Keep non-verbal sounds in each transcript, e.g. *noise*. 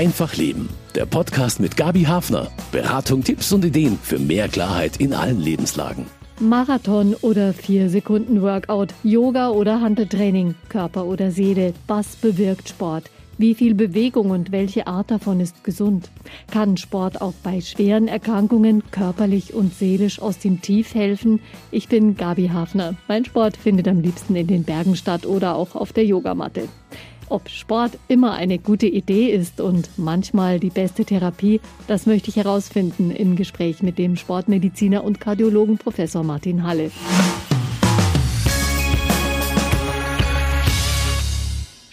Einfach Leben. Der Podcast mit Gabi Hafner. Beratung, Tipps und Ideen für mehr Klarheit in allen Lebenslagen. Marathon oder 4 Sekunden Workout, Yoga oder Handeltraining, Körper oder Seele, was bewirkt Sport? Wie viel Bewegung und welche Art davon ist gesund? Kann Sport auch bei schweren Erkrankungen körperlich und seelisch aus dem Tief helfen? Ich bin Gabi Hafner. Mein Sport findet am liebsten in den Bergen statt oder auch auf der Yogamatte. Ob Sport immer eine gute Idee ist und manchmal die beste Therapie, das möchte ich herausfinden im Gespräch mit dem Sportmediziner und Kardiologen Professor Martin Halle.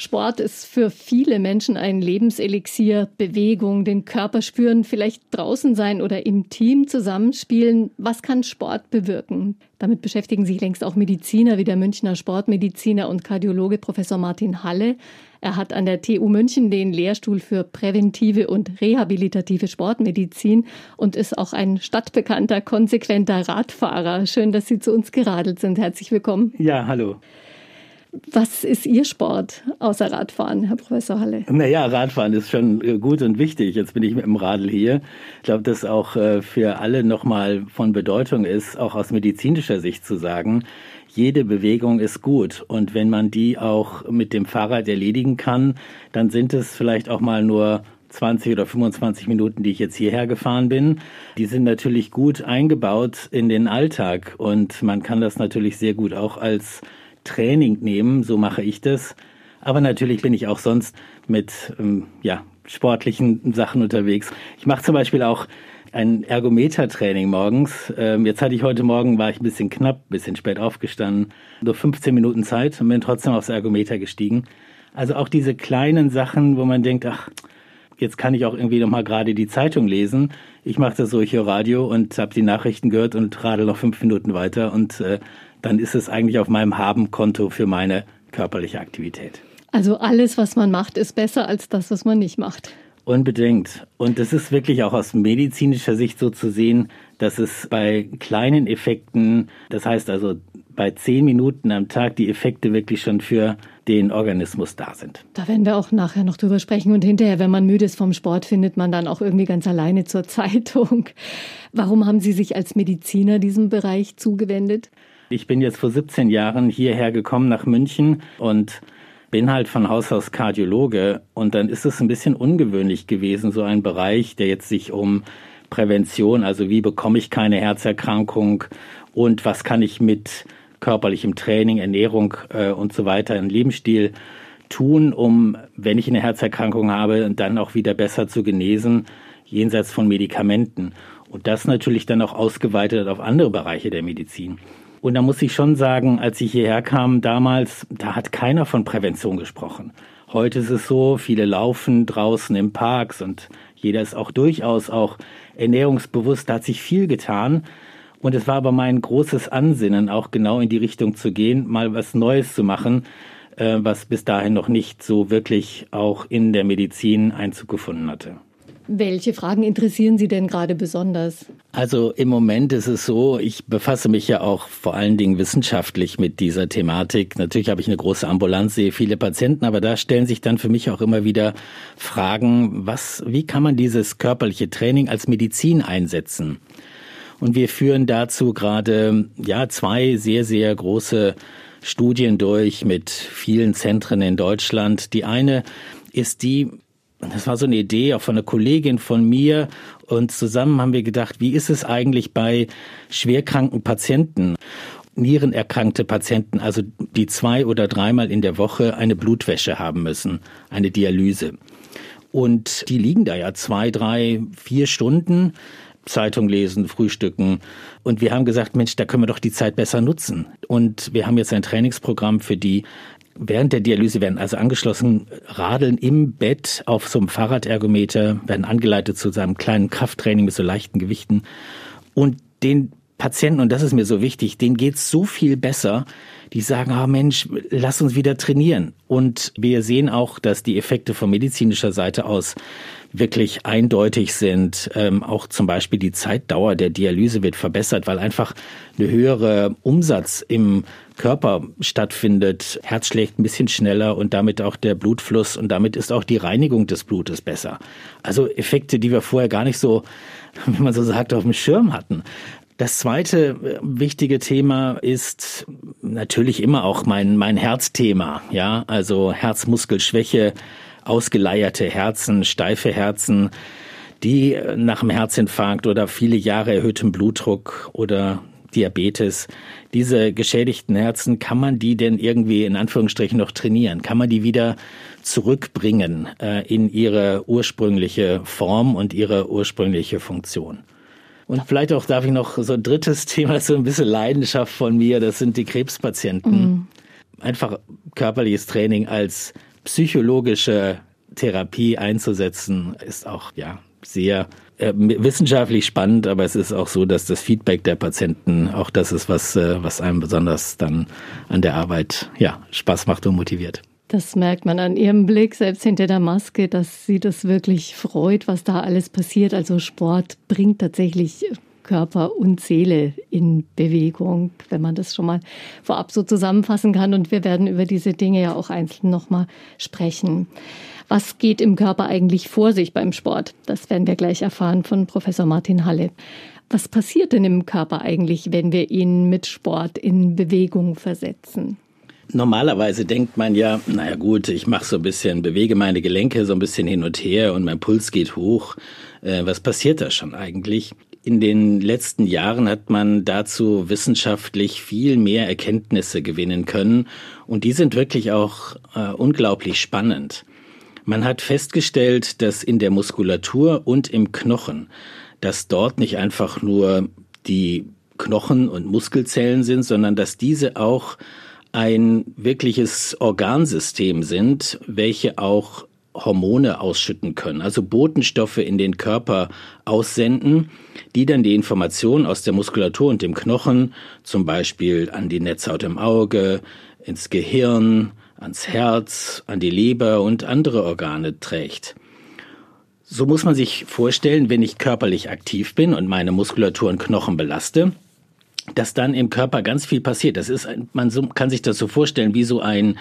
Sport ist für viele Menschen ein Lebenselixier. Bewegung, den Körper spüren, vielleicht draußen sein oder im Team zusammenspielen. Was kann Sport bewirken? Damit beschäftigen sich längst auch Mediziner wie der Münchner Sportmediziner und Kardiologe Professor Martin Halle. Er hat an der TU München den Lehrstuhl für präventive und rehabilitative Sportmedizin und ist auch ein stadtbekannter, konsequenter Radfahrer. Schön, dass Sie zu uns geradelt sind. Herzlich willkommen. Ja, hallo. Was ist Ihr Sport außer Radfahren, Herr Professor Halle? Naja, Radfahren ist schon äh, gut und wichtig. Jetzt bin ich mit dem Radl hier. Ich glaube, dass auch äh, für alle nochmal von Bedeutung ist, auch aus medizinischer Sicht zu sagen, jede Bewegung ist gut. Und wenn man die auch mit dem Fahrrad erledigen kann, dann sind es vielleicht auch mal nur 20 oder 25 Minuten, die ich jetzt hierher gefahren bin, die sind natürlich gut eingebaut in den Alltag und man kann das natürlich sehr gut auch als Training nehmen, so mache ich das. Aber natürlich bin ich auch sonst mit ähm, ja, sportlichen Sachen unterwegs. Ich mache zum Beispiel auch ein Ergometer-Training morgens. Ähm, jetzt hatte ich heute Morgen, war ich ein bisschen knapp, ein bisschen spät aufgestanden, nur 15 Minuten Zeit und bin trotzdem aufs Ergometer gestiegen. Also auch diese kleinen Sachen, wo man denkt, ach, jetzt kann ich auch irgendwie noch mal gerade die Zeitung lesen. Ich mache das so, ich höre Radio und habe die Nachrichten gehört und radel noch fünf Minuten weiter und äh, dann ist es eigentlich auf meinem Haben-Konto für meine körperliche Aktivität. Also alles, was man macht, ist besser als das, was man nicht macht. Unbedingt. Und das ist wirklich auch aus medizinischer Sicht so zu sehen, dass es bei kleinen Effekten, das heißt also bei zehn Minuten am Tag, die Effekte wirklich schon für den Organismus da sind. Da werden wir auch nachher noch drüber sprechen. Und hinterher, wenn man müde ist vom Sport, findet man dann auch irgendwie ganz alleine zur *laughs* Zeitung. Warum haben Sie sich als Mediziner diesem Bereich zugewendet? Ich bin jetzt vor 17 Jahren hierher gekommen nach München und bin halt von Haus aus Kardiologe und dann ist es ein bisschen ungewöhnlich gewesen, so ein Bereich, der jetzt sich um Prävention, also wie bekomme ich keine Herzerkrankung und was kann ich mit körperlichem Training, Ernährung äh, und so weiter, ein Lebensstil tun, um, wenn ich eine Herzerkrankung habe, dann auch wieder besser zu genesen, jenseits von Medikamenten. Und das natürlich dann auch ausgeweitet auf andere Bereiche der Medizin. Und da muss ich schon sagen, als ich hierher kam damals, da hat keiner von Prävention gesprochen. Heute ist es so, viele laufen draußen im Parks und jeder ist auch durchaus auch ernährungsbewusst, da hat sich viel getan. Und es war aber mein großes Ansinnen, auch genau in die Richtung zu gehen, mal was Neues zu machen, äh, was bis dahin noch nicht so wirklich auch in der Medizin Einzug gefunden hatte. Welche Fragen interessieren Sie denn gerade besonders? Also im Moment ist es so, ich befasse mich ja auch vor allen Dingen wissenschaftlich mit dieser Thematik. Natürlich habe ich eine große Ambulanz, sehe viele Patienten, aber da stellen sich dann für mich auch immer wieder Fragen, was, wie kann man dieses körperliche Training als Medizin einsetzen? Und wir führen dazu gerade, ja, zwei sehr, sehr große Studien durch mit vielen Zentren in Deutschland. Die eine ist die, das war so eine Idee auch von einer Kollegin von mir und zusammen haben wir gedacht, wie ist es eigentlich bei schwerkranken Patienten? Nierenerkrankte Patienten, also die zwei oder dreimal in der Woche eine Blutwäsche haben müssen, eine Dialyse. Und die liegen da ja zwei, drei, vier Stunden, Zeitung lesen, frühstücken. Und wir haben gesagt, Mensch, da können wir doch die Zeit besser nutzen. Und wir haben jetzt ein Trainingsprogramm für die Während der Dialyse werden also angeschlossen Radeln im Bett auf so einem Fahrradergometer, werden angeleitet zu seinem kleinen Krafttraining mit so leichten Gewichten. Und den Patienten, und das ist mir so wichtig, denen geht's so viel besser, die sagen, ah oh Mensch, lass uns wieder trainieren. Und wir sehen auch, dass die Effekte von medizinischer Seite aus wirklich eindeutig sind. Ähm, auch zum Beispiel die Zeitdauer der Dialyse wird verbessert, weil einfach eine höhere Umsatz im Körper stattfindet. Herz schlägt ein bisschen schneller und damit auch der Blutfluss und damit ist auch die Reinigung des Blutes besser. Also Effekte, die wir vorher gar nicht so, *laughs* wie man so sagt, auf dem Schirm hatten. Das zweite äh, wichtige Thema ist natürlich immer auch mein, mein Herzthema. Ja, also Herzmuskelschwäche, ausgeleierte Herzen, steife Herzen, die nach einem Herzinfarkt oder viele Jahre erhöhtem Blutdruck oder Diabetes, diese geschädigten Herzen, kann man die denn irgendwie in Anführungsstrichen noch trainieren? Kann man die wieder zurückbringen äh, in ihre ursprüngliche Form und ihre ursprüngliche Funktion? Und vielleicht auch darf ich noch so ein drittes *laughs* Thema, so ein bisschen Leidenschaft von mir, das sind die Krebspatienten. Mhm. Einfach körperliches Training als psychologische Therapie einzusetzen, ist auch ja sehr äh, wissenschaftlich spannend, aber es ist auch so, dass das Feedback der Patienten auch das ist, was, äh, was einem besonders dann an der Arbeit ja, Spaß macht und motiviert. Das merkt man an ihrem Blick, selbst hinter der Maske, dass sie das wirklich freut, was da alles passiert. Also Sport bringt tatsächlich Körper und Seele in Bewegung, wenn man das schon mal vorab so zusammenfassen kann. Und wir werden über diese Dinge ja auch einzeln nochmal sprechen. Was geht im Körper eigentlich vor sich beim Sport? Das werden wir gleich erfahren von Professor Martin Halle. Was passiert denn im Körper eigentlich, wenn wir ihn mit Sport in Bewegung versetzen? Normalerweise denkt man ja, naja gut, ich mache so ein bisschen, bewege meine Gelenke so ein bisschen hin und her und mein Puls geht hoch. Äh, was passiert da schon eigentlich? In den letzten Jahren hat man dazu wissenschaftlich viel mehr Erkenntnisse gewinnen können und die sind wirklich auch äh, unglaublich spannend. Man hat festgestellt, dass in der Muskulatur und im Knochen, dass dort nicht einfach nur die Knochen und Muskelzellen sind, sondern dass diese auch ein wirkliches Organsystem sind, welche auch Hormone ausschütten können, also Botenstoffe in den Körper aussenden, die dann die Informationen aus der Muskulatur und dem Knochen, zum Beispiel an die Netzhaut im Auge, ins Gehirn, ans Herz, an die Leber und andere Organe trägt. So muss man sich vorstellen, wenn ich körperlich aktiv bin und meine Muskulatur und Knochen belaste, dass dann im Körper ganz viel passiert. Das ist, man kann sich das so vorstellen wie so ein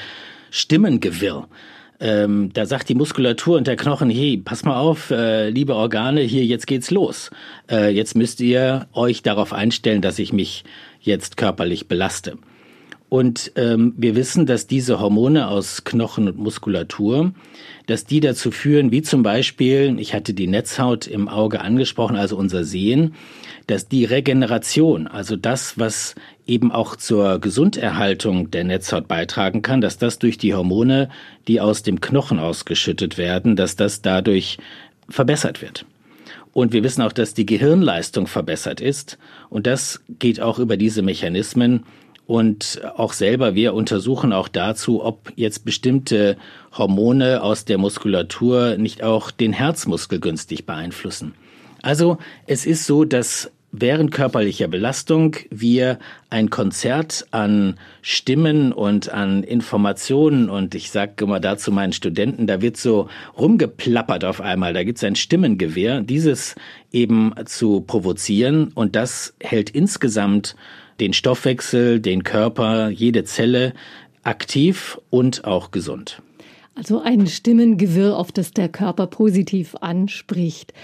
Stimmengewirr. Ähm, da sagt die Muskulatur und der Knochen, hey, pass mal auf, äh, liebe Organe, hier, jetzt geht's los. Äh, jetzt müsst ihr euch darauf einstellen, dass ich mich jetzt körperlich belaste. Und ähm, wir wissen, dass diese Hormone aus Knochen und Muskulatur, dass die dazu führen, wie zum Beispiel, ich hatte die Netzhaut im Auge angesprochen, also unser Sehen, dass die Regeneration, also das, was eben auch zur Gesunderhaltung der Netzhaut beitragen kann, dass das durch die Hormone, die aus dem Knochen ausgeschüttet werden, dass das dadurch verbessert wird. Und wir wissen auch, dass die Gehirnleistung verbessert ist. Und das geht auch über diese Mechanismen, und auch selber, wir untersuchen auch dazu, ob jetzt bestimmte Hormone aus der Muskulatur nicht auch den Herzmuskel günstig beeinflussen. Also es ist so, dass während körperlicher Belastung wir ein Konzert an Stimmen und an Informationen und ich sage immer dazu meinen Studenten, da wird so rumgeplappert auf einmal, da gibt's ein Stimmengewehr, dieses eben zu provozieren und das hält insgesamt den Stoffwechsel, den Körper, jede Zelle aktiv und auch gesund. Also ein Stimmengewirr, auf das der Körper positiv anspricht.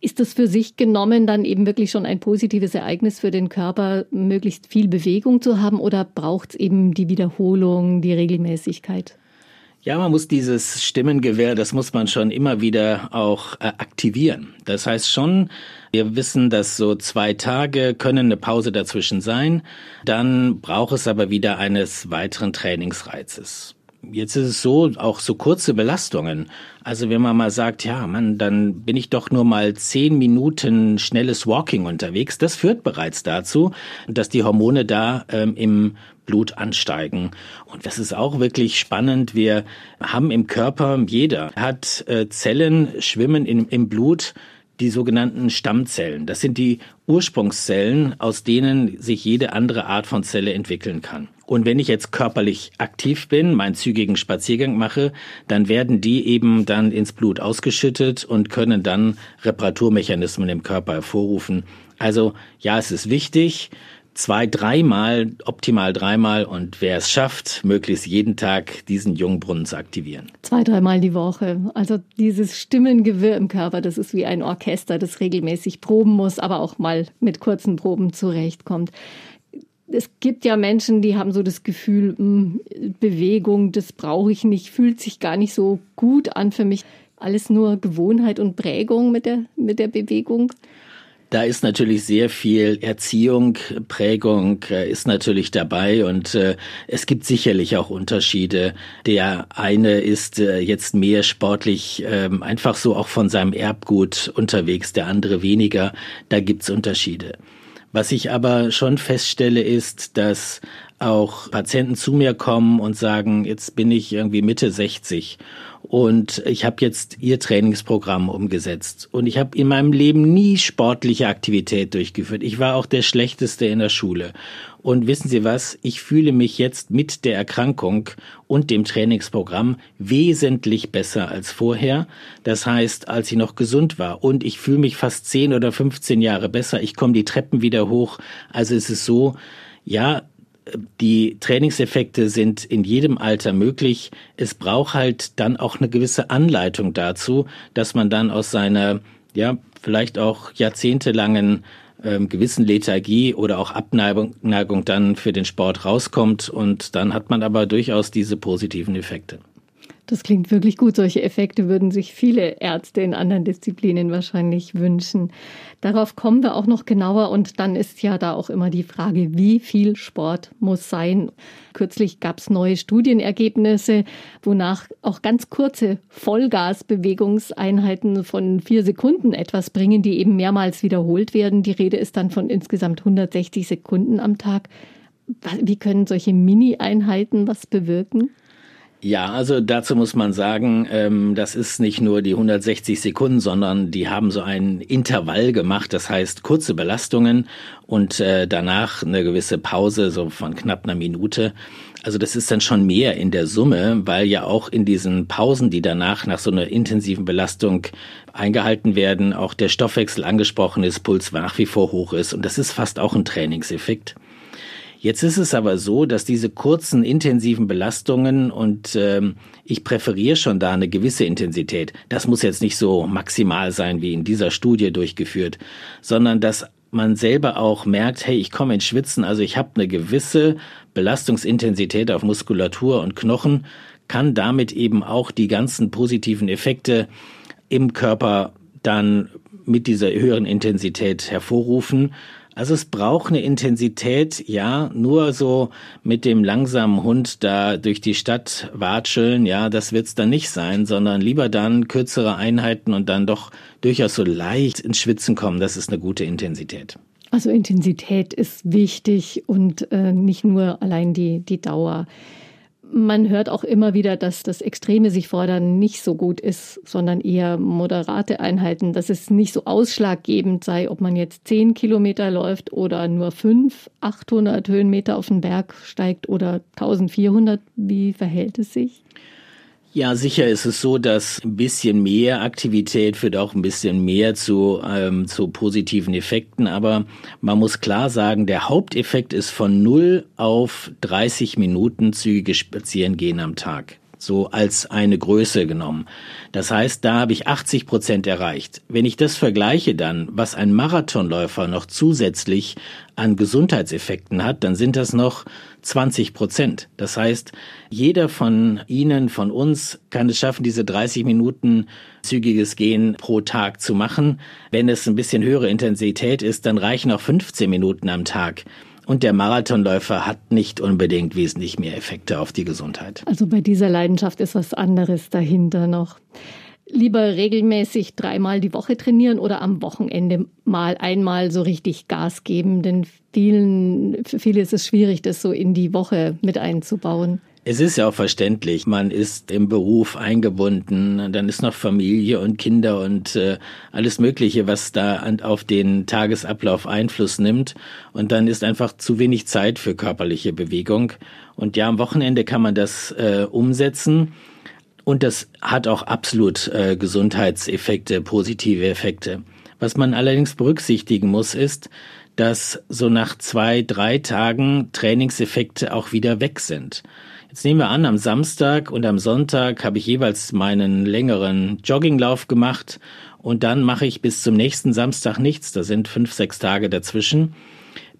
Ist das für sich genommen dann eben wirklich schon ein positives Ereignis für den Körper, möglichst viel Bewegung zu haben oder braucht es eben die Wiederholung, die Regelmäßigkeit? Ja, man muss dieses Stimmengewehr, das muss man schon immer wieder auch äh, aktivieren. Das heißt schon, wir wissen, dass so zwei Tage können eine Pause dazwischen sein. Dann braucht es aber wieder eines weiteren Trainingsreizes. Jetzt ist es so, auch so kurze Belastungen. Also wenn man mal sagt, ja, man, dann bin ich doch nur mal zehn Minuten schnelles Walking unterwegs. Das führt bereits dazu, dass die Hormone da ähm, im Blut ansteigen. Und das ist auch wirklich spannend. Wir haben im Körper, jeder hat äh, Zellen schwimmen in, im Blut, die sogenannten Stammzellen. Das sind die Ursprungszellen, aus denen sich jede andere Art von Zelle entwickeln kann. Und wenn ich jetzt körperlich aktiv bin, meinen zügigen Spaziergang mache, dann werden die eben dann ins Blut ausgeschüttet und können dann Reparaturmechanismen im Körper hervorrufen. Also ja, es ist wichtig, zwei, dreimal, optimal dreimal und wer es schafft, möglichst jeden Tag diesen Jungbrunnen zu aktivieren. Zwei, dreimal die Woche. Also dieses Stimmengewirr im Körper, das ist wie ein Orchester, das regelmäßig proben muss, aber auch mal mit kurzen Proben zurechtkommt. Es gibt ja Menschen, die haben so das Gefühl, hm, Bewegung, das brauche ich nicht, fühlt sich gar nicht so gut an für mich. Alles nur Gewohnheit und Prägung mit der, mit der Bewegung. Da ist natürlich sehr viel Erziehung, Prägung äh, ist natürlich dabei und äh, es gibt sicherlich auch Unterschiede. Der eine ist äh, jetzt mehr sportlich ähm, einfach so auch von seinem Erbgut unterwegs, der andere weniger. Da gibt's Unterschiede. Was ich aber schon feststelle, ist, dass auch Patienten zu mir kommen und sagen, jetzt bin ich irgendwie Mitte 60 und ich habe jetzt ihr Trainingsprogramm umgesetzt und ich habe in meinem Leben nie sportliche Aktivität durchgeführt. Ich war auch der schlechteste in der Schule. Und wissen Sie was? Ich fühle mich jetzt mit der Erkrankung und dem Trainingsprogramm wesentlich besser als vorher. Das heißt, als ich noch gesund war. Und ich fühle mich fast 10 oder 15 Jahre besser. Ich komme die Treppen wieder hoch. Also es ist so, ja, die Trainingseffekte sind in jedem Alter möglich. Es braucht halt dann auch eine gewisse Anleitung dazu, dass man dann aus seiner, ja, vielleicht auch jahrzehntelangen ähm, gewissen Lethargie oder auch Abneigung Neigung dann für den Sport rauskommt und dann hat man aber durchaus diese positiven Effekte. Das klingt wirklich gut. Solche Effekte würden sich viele Ärzte in anderen Disziplinen wahrscheinlich wünschen. Darauf kommen wir auch noch genauer und dann ist ja da auch immer die Frage, wie viel Sport muss sein. Kürzlich gab es neue Studienergebnisse, wonach auch ganz kurze Vollgasbewegungseinheiten von vier Sekunden etwas bringen, die eben mehrmals wiederholt werden. Die Rede ist dann von insgesamt 160 Sekunden am Tag. Wie können solche Mini-Einheiten was bewirken? Ja, also dazu muss man sagen, ähm, das ist nicht nur die 160 Sekunden, sondern die haben so ein Intervall gemacht, das heißt kurze Belastungen und äh, danach eine gewisse Pause, so von knapp einer Minute. Also das ist dann schon mehr in der Summe, weil ja auch in diesen Pausen, die danach nach so einer intensiven Belastung eingehalten werden, auch der Stoffwechsel angesprochen ist, Puls nach wie vor hoch ist und das ist fast auch ein Trainingseffekt. Jetzt ist es aber so, dass diese kurzen, intensiven Belastungen und ähm, ich präferiere schon da eine gewisse Intensität. Das muss jetzt nicht so maximal sein wie in dieser Studie durchgeführt, sondern dass man selber auch merkt, hey, ich komme ins Schwitzen, also ich habe eine gewisse Belastungsintensität auf Muskulatur und Knochen, kann damit eben auch die ganzen positiven Effekte im Körper dann mit dieser höheren Intensität hervorrufen. Also es braucht eine Intensität, ja, nur so mit dem langsamen Hund da durch die Stadt watscheln, ja, das wird's dann nicht sein, sondern lieber dann kürzere Einheiten und dann doch durchaus so leicht ins Schwitzen kommen, das ist eine gute Intensität. Also Intensität ist wichtig und äh, nicht nur allein die, die Dauer. Man hört auch immer wieder, dass das Extreme sich fordern nicht so gut ist, sondern eher moderate Einheiten, dass es nicht so ausschlaggebend sei, ob man jetzt zehn Kilometer läuft oder nur fünf, 800 Höhenmeter auf den Berg steigt oder 1400. Wie verhält es sich? Ja, sicher ist es so, dass ein bisschen mehr Aktivität führt auch ein bisschen mehr zu, ähm, zu positiven Effekten. Aber man muss klar sagen, der Haupteffekt ist von 0 auf 30 Minuten zügige Spazierengehen am Tag so als eine Größe genommen. Das heißt, da habe ich 80 Prozent erreicht. Wenn ich das vergleiche dann, was ein Marathonläufer noch zusätzlich an Gesundheitseffekten hat, dann sind das noch 20 Prozent. Das heißt, jeder von Ihnen, von uns kann es schaffen, diese 30 Minuten zügiges Gehen pro Tag zu machen. Wenn es ein bisschen höhere Intensität ist, dann reichen auch 15 Minuten am Tag. Und der Marathonläufer hat nicht unbedingt wesentlich mehr Effekte auf die Gesundheit. Also bei dieser Leidenschaft ist was anderes dahinter noch. Lieber regelmäßig dreimal die Woche trainieren oder am Wochenende mal einmal so richtig Gas geben, denn vielen, für viele ist es schwierig, das so in die Woche mit einzubauen. Es ist ja auch verständlich. Man ist im Beruf eingebunden, dann ist noch Familie und Kinder und äh, alles Mögliche, was da auf den Tagesablauf Einfluss nimmt. Und dann ist einfach zu wenig Zeit für körperliche Bewegung. Und ja, am Wochenende kann man das äh, umsetzen. Und das hat auch absolut äh, Gesundheitseffekte, positive Effekte. Was man allerdings berücksichtigen muss, ist, dass so nach zwei, drei Tagen Trainingseffekte auch wieder weg sind. Jetzt nehmen wir an, am Samstag und am Sonntag habe ich jeweils meinen längeren Jogginglauf gemacht und dann mache ich bis zum nächsten Samstag nichts. Da sind fünf, sechs Tage dazwischen.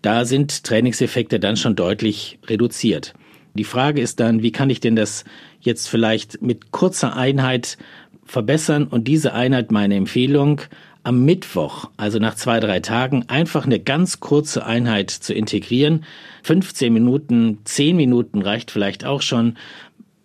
Da sind Trainingseffekte dann schon deutlich reduziert. Die Frage ist dann, wie kann ich denn das jetzt vielleicht mit kurzer Einheit verbessern und diese Einheit meine Empfehlung am Mittwoch, also nach zwei, drei Tagen, einfach eine ganz kurze Einheit zu integrieren. 15 Minuten, 10 Minuten reicht vielleicht auch schon.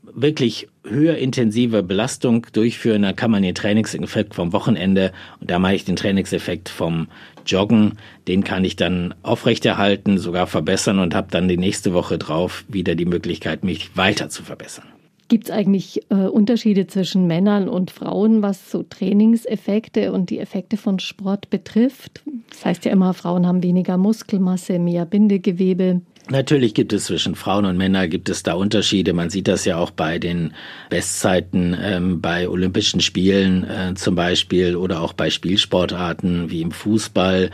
Wirklich höher intensive Belastung durchführen, dann kann man den Trainingseffekt vom Wochenende und da mache ich den Trainingseffekt vom Joggen, den kann ich dann aufrechterhalten, sogar verbessern und habe dann die nächste Woche drauf wieder die Möglichkeit, mich weiter zu verbessern. Gibt es eigentlich äh, Unterschiede zwischen Männern und Frauen, was so Trainingseffekte und die Effekte von Sport betrifft? Das heißt ja immer, Frauen haben weniger Muskelmasse, mehr Bindegewebe. Natürlich gibt es zwischen Frauen und Männern gibt es da Unterschiede. Man sieht das ja auch bei den Bestzeiten ähm, bei Olympischen Spielen äh, zum Beispiel oder auch bei Spielsportarten wie im Fußball,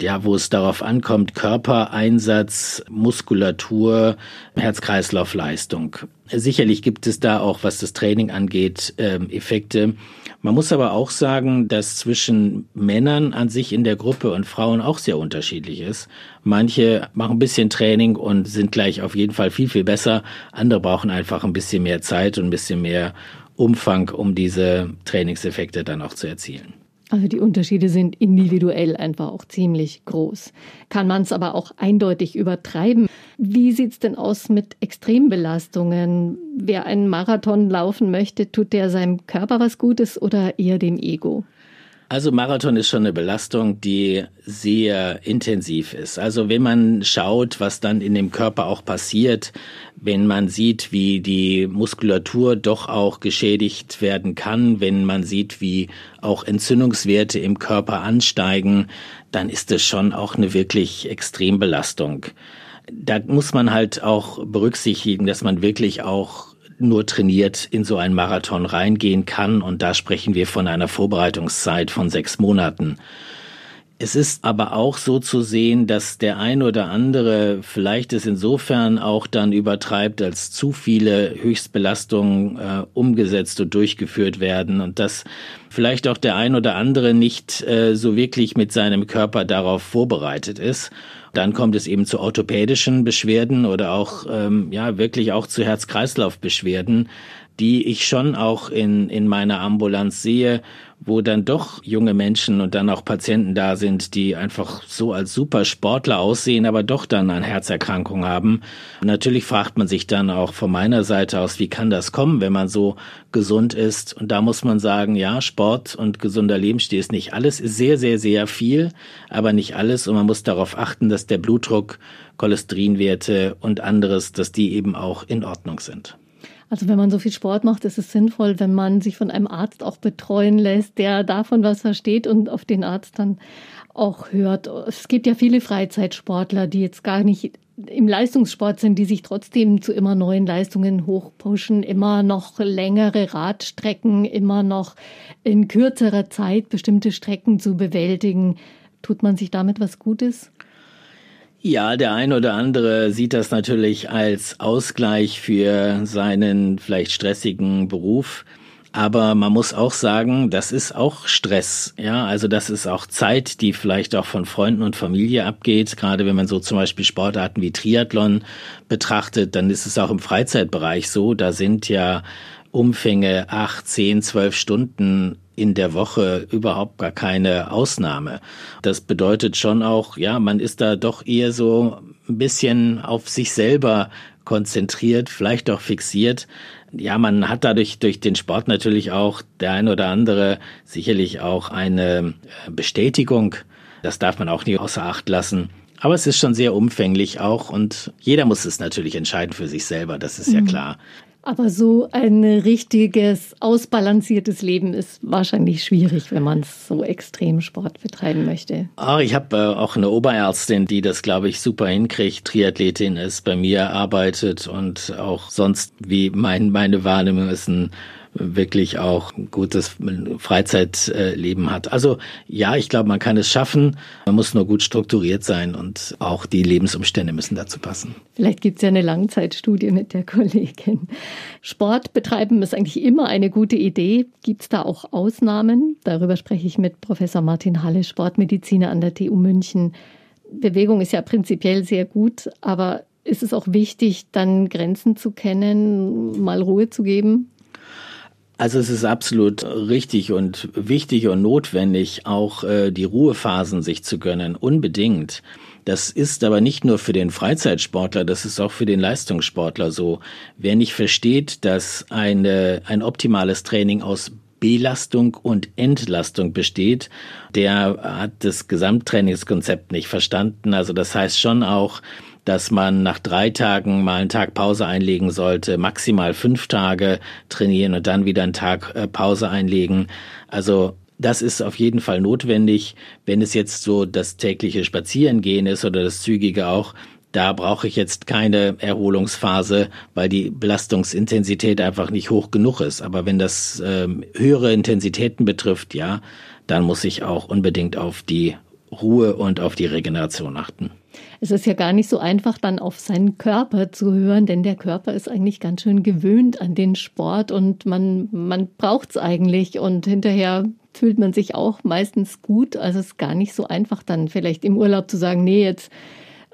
ja, wo es darauf ankommt, Körpereinsatz, Muskulatur, Herz-Kreislauf-Leistung. Sicherlich gibt es da auch, was das Training angeht, ähm, Effekte. Man muss aber auch sagen, dass zwischen Männern an sich in der Gruppe und Frauen auch sehr unterschiedlich ist. Manche machen ein bisschen Training und sind gleich auf jeden Fall viel, viel besser. Andere brauchen einfach ein bisschen mehr Zeit und ein bisschen mehr Umfang, um diese Trainingseffekte dann auch zu erzielen. Also die Unterschiede sind individuell einfach auch ziemlich groß. Kann man es aber auch eindeutig übertreiben. Wie sieht es denn aus mit Extrembelastungen? Wer einen Marathon laufen möchte, tut der seinem Körper was Gutes oder eher dem Ego? Also Marathon ist schon eine Belastung, die sehr intensiv ist. Also wenn man schaut, was dann in dem Körper auch passiert, wenn man sieht, wie die Muskulatur doch auch geschädigt werden kann, wenn man sieht, wie auch Entzündungswerte im Körper ansteigen, dann ist es schon auch eine wirklich Extrembelastung. Da muss man halt auch berücksichtigen, dass man wirklich auch nur trainiert in so einen Marathon reingehen kann. Und da sprechen wir von einer Vorbereitungszeit von sechs Monaten. Es ist aber auch so zu sehen, dass der ein oder andere vielleicht es insofern auch dann übertreibt, als zu viele Höchstbelastungen äh, umgesetzt und durchgeführt werden und dass vielleicht auch der ein oder andere nicht äh, so wirklich mit seinem Körper darauf vorbereitet ist. Dann kommt es eben zu orthopädischen Beschwerden oder auch ähm, ja wirklich auch zu Herz-Kreislauf-Beschwerden, die ich schon auch in, in meiner Ambulanz sehe, wo dann doch junge Menschen und dann auch Patienten da sind, die einfach so als Supersportler aussehen, aber doch dann eine Herzerkrankung haben. natürlich fragt man sich dann auch von meiner Seite aus, wie kann das kommen, wenn man so gesund ist? Und da muss man sagen, ja, Sport und gesunder Lebensstil ist nicht alles, ist sehr, sehr, sehr viel, aber nicht alles. Und man muss darauf achten, dass der Blutdruck, Cholesterinwerte und anderes, dass die eben auch in Ordnung sind. Also wenn man so viel Sport macht, ist es sinnvoll, wenn man sich von einem Arzt auch betreuen lässt, der davon was versteht und auf den Arzt dann auch hört. Es gibt ja viele Freizeitsportler, die jetzt gar nicht im Leistungssport sind, die sich trotzdem zu immer neuen Leistungen hochpushen, immer noch längere Radstrecken, immer noch in kürzerer Zeit bestimmte Strecken zu bewältigen. Tut man sich damit was Gutes? Ja, der ein oder andere sieht das natürlich als Ausgleich für seinen vielleicht stressigen Beruf. Aber man muss auch sagen, das ist auch Stress. Ja, also das ist auch Zeit, die vielleicht auch von Freunden und Familie abgeht. Gerade wenn man so zum Beispiel Sportarten wie Triathlon betrachtet, dann ist es auch im Freizeitbereich so. Da sind ja Umfänge acht, zehn, zwölf Stunden in der Woche überhaupt gar keine Ausnahme. Das bedeutet schon auch, ja, man ist da doch eher so ein bisschen auf sich selber konzentriert, vielleicht auch fixiert. Ja, man hat dadurch durch den Sport natürlich auch der ein oder andere sicherlich auch eine äh, Bestätigung. Das darf man auch nicht außer Acht lassen. Aber es ist schon sehr umfänglich auch und jeder muss es natürlich entscheiden für sich selber, das ist ja mhm. klar. Aber so ein richtiges, ausbalanciertes Leben ist wahrscheinlich schwierig, wenn man so extrem Sport betreiben möchte. Oh, ich habe äh, auch eine Oberärztin, die das, glaube ich, super hinkriegt. Triathletin ist, bei mir arbeitet und auch sonst, wie mein, meine Wahrnehmung ist, ein wirklich auch ein gutes Freizeitleben hat. Also ja, ich glaube, man kann es schaffen. Man muss nur gut strukturiert sein und auch die Lebensumstände müssen dazu passen. Vielleicht gibt es ja eine Langzeitstudie mit der Kollegin. Sport betreiben ist eigentlich immer eine gute Idee. Gibt es da auch Ausnahmen? Darüber spreche ich mit Professor Martin Halle, Sportmediziner an der TU München. Bewegung ist ja prinzipiell sehr gut, aber ist es auch wichtig, dann Grenzen zu kennen, mal Ruhe zu geben? Also es ist absolut richtig und wichtig und notwendig, auch äh, die Ruhephasen sich zu gönnen, unbedingt. Das ist aber nicht nur für den Freizeitsportler, das ist auch für den Leistungssportler so. Wer nicht versteht, dass eine, ein optimales Training aus Belastung und Entlastung besteht, der hat das Gesamttrainingskonzept nicht verstanden. Also das heißt schon auch, dass man nach drei Tagen mal einen Tag Pause einlegen sollte, maximal fünf Tage trainieren und dann wieder einen Tag äh, Pause einlegen. Also das ist auf jeden Fall notwendig. Wenn es jetzt so das tägliche Spazierengehen ist oder das zügige auch, da brauche ich jetzt keine Erholungsphase, weil die Belastungsintensität einfach nicht hoch genug ist. Aber wenn das ähm, höhere Intensitäten betrifft, ja, dann muss ich auch unbedingt auf die Ruhe und auf die Regeneration achten. Es ist ja gar nicht so einfach, dann auf seinen Körper zu hören, denn der Körper ist eigentlich ganz schön gewöhnt an den Sport und man, man braucht es eigentlich und hinterher fühlt man sich auch meistens gut. Also es ist gar nicht so einfach, dann vielleicht im Urlaub zu sagen, nee, jetzt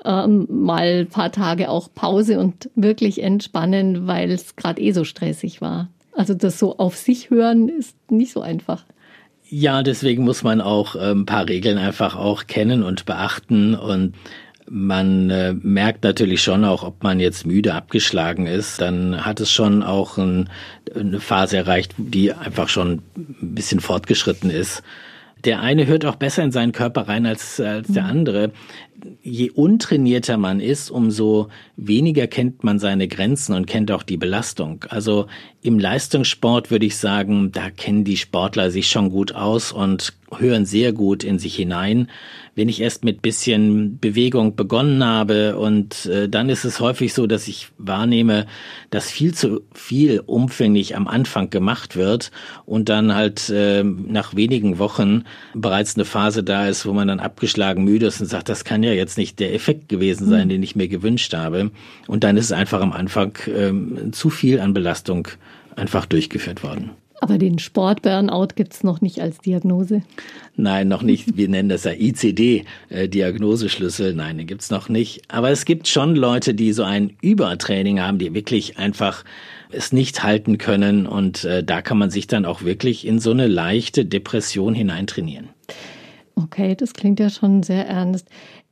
ähm, mal ein paar Tage auch Pause und wirklich entspannen, weil es gerade eh so stressig war. Also das so auf sich hören ist nicht so einfach. Ja, deswegen muss man auch ein paar Regeln einfach auch kennen und beachten und man äh, merkt natürlich schon auch, ob man jetzt müde abgeschlagen ist, dann hat es schon auch ein, eine Phase erreicht, die einfach schon ein bisschen fortgeschritten ist. Der eine hört auch besser in seinen Körper rein als, als der mhm. andere je untrainierter man ist, umso weniger kennt man seine Grenzen und kennt auch die Belastung. Also im Leistungssport würde ich sagen, da kennen die Sportler sich schon gut aus und hören sehr gut in sich hinein. Wenn ich erst mit bisschen Bewegung begonnen habe und äh, dann ist es häufig so, dass ich wahrnehme, dass viel zu viel umfänglich am Anfang gemacht wird und dann halt äh, nach wenigen Wochen bereits eine Phase da ist, wo man dann abgeschlagen müde ist und sagt, das kann ja jetzt nicht der Effekt gewesen sein, mhm. den ich mir gewünscht habe. Und dann ist es einfach am Anfang ähm, zu viel an Belastung einfach durchgeführt worden. Aber den Sport-Burnout gibt es noch nicht als Diagnose? Nein, noch nicht. Wir nennen das ja ICD, äh, Diagnoseschlüssel. Nein, den gibt es noch nicht. Aber es gibt schon Leute, die so ein Übertraining haben, die wirklich einfach es nicht halten können. Und äh, da kann man sich dann auch wirklich in so eine leichte Depression hineintrainieren. Okay, das klingt ja schon sehr ernst.